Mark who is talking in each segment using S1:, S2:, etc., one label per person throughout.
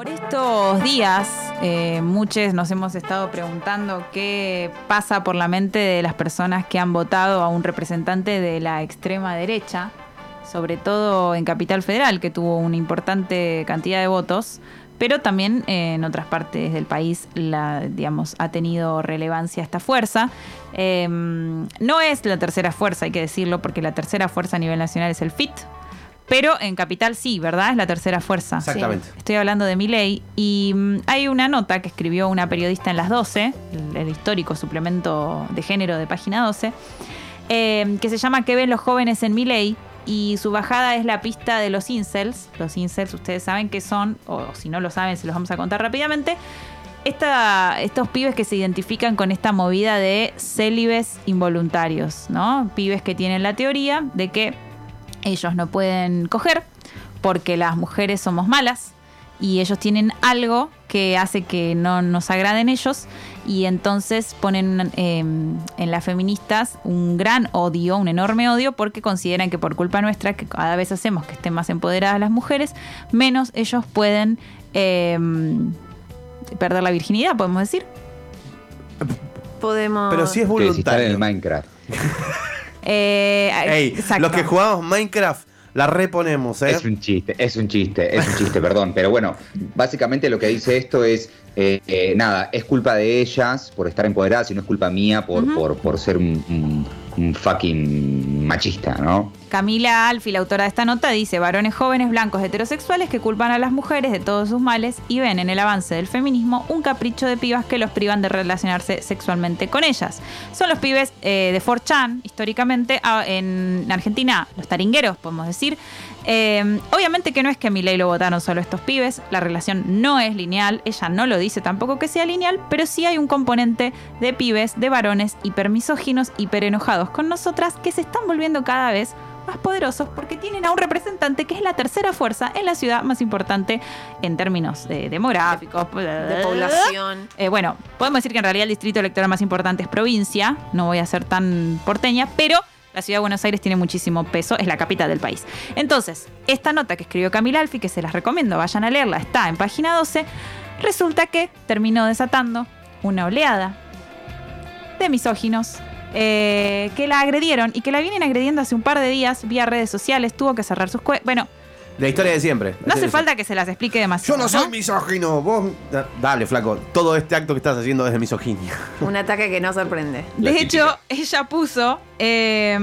S1: Por estos días, eh, muchos nos hemos estado preguntando qué pasa por la mente de las personas que han votado a un representante de la extrema derecha, sobre todo en Capital Federal, que tuvo una importante cantidad de votos, pero también en otras partes del país la, digamos, ha tenido relevancia esta fuerza. Eh, no es la tercera fuerza, hay que decirlo, porque la tercera fuerza a nivel nacional es el FIT, pero en Capital sí, ¿verdad? Es la tercera fuerza.
S2: Exactamente.
S1: Sí. Estoy hablando de Milei y mm, hay una nota que escribió una periodista en las 12, el, el histórico suplemento de género de página 12, eh, que se llama ¿Qué ven los jóvenes en Milei? Y su bajada es la pista de los incels. Los incels, ustedes saben que son, o si no lo saben, se los vamos a contar rápidamente. Esta, estos pibes que se identifican con esta movida de célibes involuntarios, ¿no? Pibes que tienen la teoría de que ellos no pueden coger porque las mujeres somos malas y ellos tienen algo que hace que no nos agraden ellos y entonces ponen eh, en las feministas un gran odio, un enorme odio porque consideran que por culpa nuestra, que cada vez hacemos que estén más empoderadas las mujeres, menos ellos pueden eh, perder la virginidad, podemos decir.
S3: Podemos.
S2: Pero sí es
S4: Que si están en
S2: voluntario.
S4: el Minecraft.
S1: Eh,
S2: Ey,
S1: exacto.
S2: los que jugamos Minecraft, la reponemos, ¿eh?
S4: Es un chiste, es un chiste, es un chiste, perdón. Pero bueno, básicamente lo que dice esto es, eh, eh, nada, es culpa de ellas por estar empoderadas y no es culpa mía por, por, por ser un, un- un fucking machista, ¿no?
S1: Camila Alfi, la autora de esta nota, dice, varones jóvenes blancos heterosexuales que culpan a las mujeres de todos sus males y ven en el avance del feminismo un capricho de pibas que los privan de relacionarse sexualmente con ellas. Son los pibes eh, de 4chan, históricamente, en Argentina, los taringueros, podemos decir. Eh, obviamente que no es que a Milei lo votaron solo estos pibes, la relación no es lineal, ella no lo dice tampoco que sea lineal, pero sí hay un componente de pibes, de varones hipermisóginos, hiperenojados con nosotras que se están volviendo cada vez más poderosos porque tienen a un representante que es la tercera fuerza en la ciudad más importante en términos eh, demográficos,
S3: de población.
S1: eh, bueno, podemos decir que en realidad el distrito electoral más importante es provincia, no voy a ser tan porteña, pero la ciudad de Buenos Aires tiene muchísimo peso, es la capital del país. Entonces, esta nota que escribió Camila Alfi, que se las recomiendo, vayan a leerla, está en página 12, resulta que terminó desatando una oleada de misóginos eh, que la agredieron y que la vienen agrediendo hace un par de días vía redes sociales, tuvo que cerrar sus cuentas. Bueno,
S2: La historia de siempre.
S1: no hace falta que se las explique
S2: Yo
S1: demasiado.
S2: no soy misógino, vos. Da- Dale, flaco. Todo este acto que estás haciendo es de misoginia.
S3: Un ataque que no sorprende.
S4: La
S1: De
S4: típica.
S1: hecho, ella puso eh,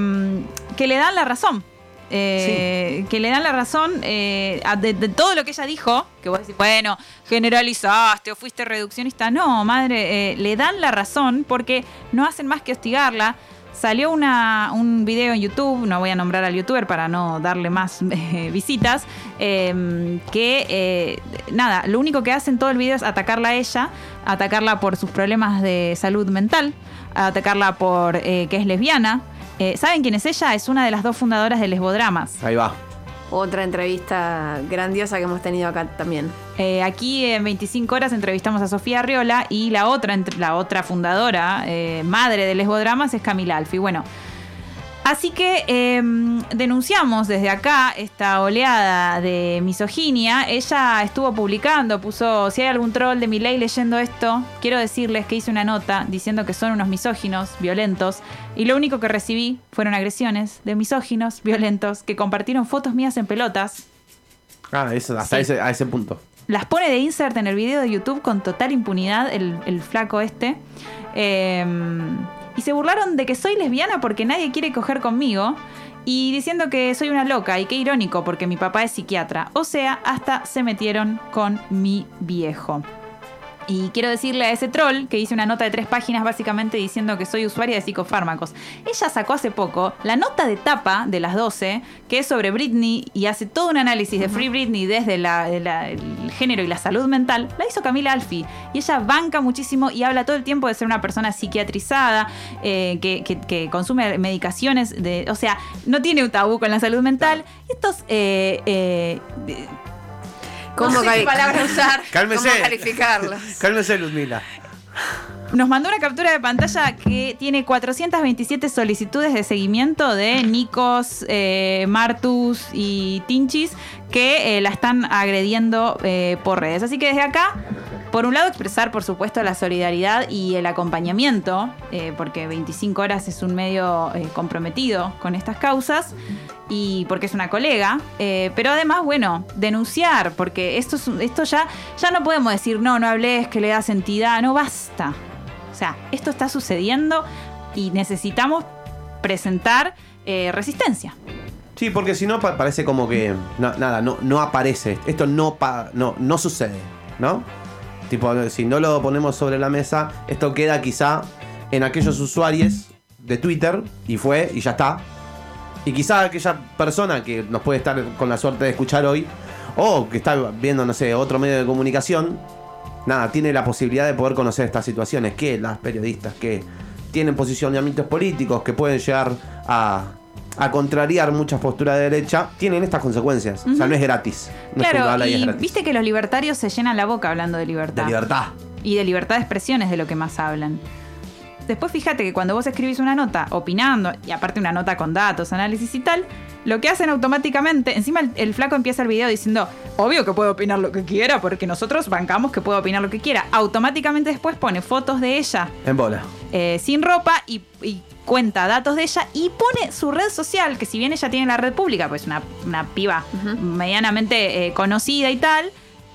S1: que le dan la razón. Eh, Que le dan la razón eh, de, todo lo que ella dijo. Que vos decís, bueno, generalizaste o fuiste reduccionista. No, madre, eh, le dan la razón porque no hacen más que hostigarla. Salió una, un video en YouTube, no voy a nombrar al youtuber para no darle más visitas, eh, que nada, lo único que hacen todo el video es atacarla a ella, atacarla por sus problemas de salud mental, atacarla por que es lesbiana. Eh, ¿Saben quién es ella? Es una de las dos fundadoras de Lesbodramas.
S2: Ahí va.
S3: Otra entrevista grandiosa que hemos tenido acá también.
S1: Eh, aquí en 25 horas entrevistamos a Sofía Arriola y la otra, entre- la otra fundadora, eh, madre de Lesbodramas, es Camila Alfi. Bueno, así que eh, denunciamos desde acá esta oleada de misoginia. Ella estuvo publicando, puso, si hay algún troll de mi ley leyendo esto, quiero decirles que hice una nota diciendo que son unos misóginos, violentos, y lo único que recibí fueron agresiones de misóginos, violentos, que compartieron fotos mías en pelotas,
S2: Ah, eso, hasta
S1: Sí.
S2: ese, a ese punto.
S1: las pone de insert en el video de YouTube con total impunidad, el, el flaco este. Eh, y se burlaron de que soy lesbiana porque nadie quiere coger conmigo. Y diciendo que soy una loca y qué irónico porque mi papá es psiquiatra. O sea, hasta se metieron con mi viejo. Y quiero decirle a ese troll que hice una nota de tres páginas básicamente diciendo que soy usuaria de psicofármacos. Ella sacó hace poco la nota de tapa de las 12, que es sobre Britney y hace todo un análisis de Free Britney desde la- de la- el género y la salud mental. La hizo Camila Alfi. Y ella banca muchísimo y habla todo el tiempo de ser una persona psiquiatrizada, eh, que, que- que consume medicaciones, de, o sea, no tiene un tabú con la salud mental. Estos... eh, eh,
S3: ¿Cómo
S1: no sé qué
S3: cali-
S1: palabra usar.
S2: Cálmese.
S3: ¿Cómo calificarlos?
S2: Cálmese, Luzmila.
S1: Nos mandó una captura de pantalla que tiene 427 solicitudes de seguimiento de Nikos, eh, Martus y Tinchis que eh, la están agrediendo eh, por redes. Así que desde acá, por un lado, expresar, por supuesto, la solidaridad y el acompañamiento, eh, porque 25 horas es un medio eh, comprometido con estas causas y porque es una colega, eh, pero además, bueno, denunciar, porque esto, esto ya, ya no podemos decir, no, no hables, que le das entidad, no basta. O sea, esto está sucediendo y necesitamos presentar resistencia.
S2: Sí, porque si no pa- parece como que nada, no, no aparece. Esto no, no, no sucede, ¿no? Tipo, si no lo ponemos sobre la mesa, esto queda quizá en aquellos usuarios de Twitter y fue y ya está. Y quizá aquella persona que nos puede estar con la suerte de escuchar hoy, o que está viendo, no sé, otro medio de comunicación, nada, tiene la posibilidad de poder conocer estas situaciones, que las periodistas que tienen posicionamientos políticos que pueden llegar a, a contrariar muchas posturas de derecha, tienen estas consecuencias. O sea, no es gratis. No
S1: claro,
S2: y es
S1: y
S2: gratis.
S1: viste que los libertarios se llenan la boca hablando de libertad.
S2: De libertad.
S1: y de libertad de expresión es de lo que más hablan. Después fíjate que cuando vos escribís una nota opinando, y aparte una nota con datos, análisis y tal, lo que hacen automáticamente, encima el, el flaco empieza el video diciendo, obvio que puedo opinar lo que quiera, porque nosotros bancamos que puedo opinar lo que quiera. Automáticamente después pone fotos de ella
S2: En bola.
S1: eh, sin ropa y, y cuenta datos de ella y pone su red social, que si bien ella tiene la red pública, pues una, una piba medianamente eh, conocida y tal,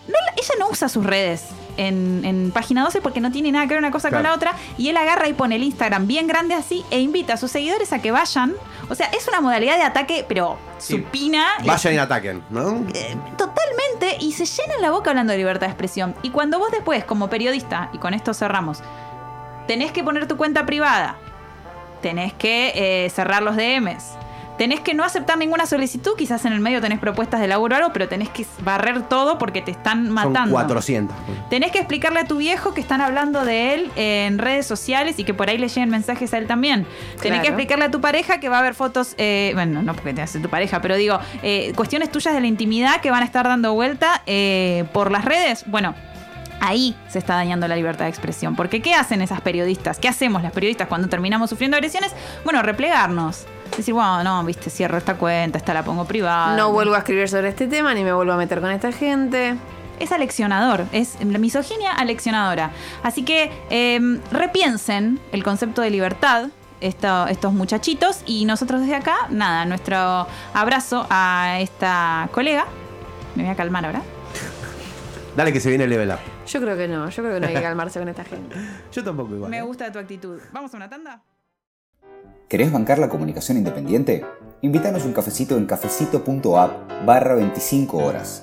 S1: no la- ella no usa sus redes en, en página 12 porque no tiene nada que ver una cosa con la otra y él agarra y pone el Instagram bien grande así e invita a sus seguidores a que vayan. O sea, es una modalidad de ataque, pero
S2: Sí.
S1: supina.
S2: Vayan y ataquen, ¿no?
S1: Eh, Totalmente, y se llenan la boca hablando de libertad de expresión. Y cuando vos después, como periodista, y con esto cerramos, tenés que poner tu cuenta privada, tenés que eh, cerrar los DMs, tenés que no aceptar ninguna solicitud, quizás en el medio tenés propuestas de laburo o algo, pero tenés que barrer todo porque te están
S2: Son
S1: matando.
S2: 400.
S1: Tenés que explicarle a tu viejo que están hablando de él en redes sociales y que por ahí le lleguen mensajes a él también. Tenés que explicarle a tu pareja que va a haber fotos, eh, bueno, no porque te hace tu pareja, pero digo, eh, cuestiones tuyas de la intimidad que van a estar dando vuelta eh, por las redes. Bueno. Ahí se está dañando la libertad de expresión. Porque ¿qué hacen esas periodistas? ¿Qué hacemos las periodistas cuando terminamos sufriendo agresiones? Bueno, replegarnos. Decir, bueno, no, viste, cierro esta cuenta, esta la pongo privada.
S3: No vuelvo a escribir sobre este tema ni me vuelvo a meter con esta gente.
S1: es aleccionador, es la misoginia aleccionadora. Así que eh, repiensen el concepto de libertad. esto- estos muchachitos y nosotros desde acá, nada, nuestro abrazo a esta colega. Me voy a calmar ahora.
S2: Dale que se viene el level up.
S3: Yo creo que no, yo creo que no hay que calmarse con esta gente.
S2: Yo tampoco igual.
S1: Me
S2: ¿eh?
S1: gusta tu actitud. ¿Vamos a una tanda?
S5: ¿Querés bancar la comunicación independiente? Invítanos un cafecito en cafecito.app barra 25 horas.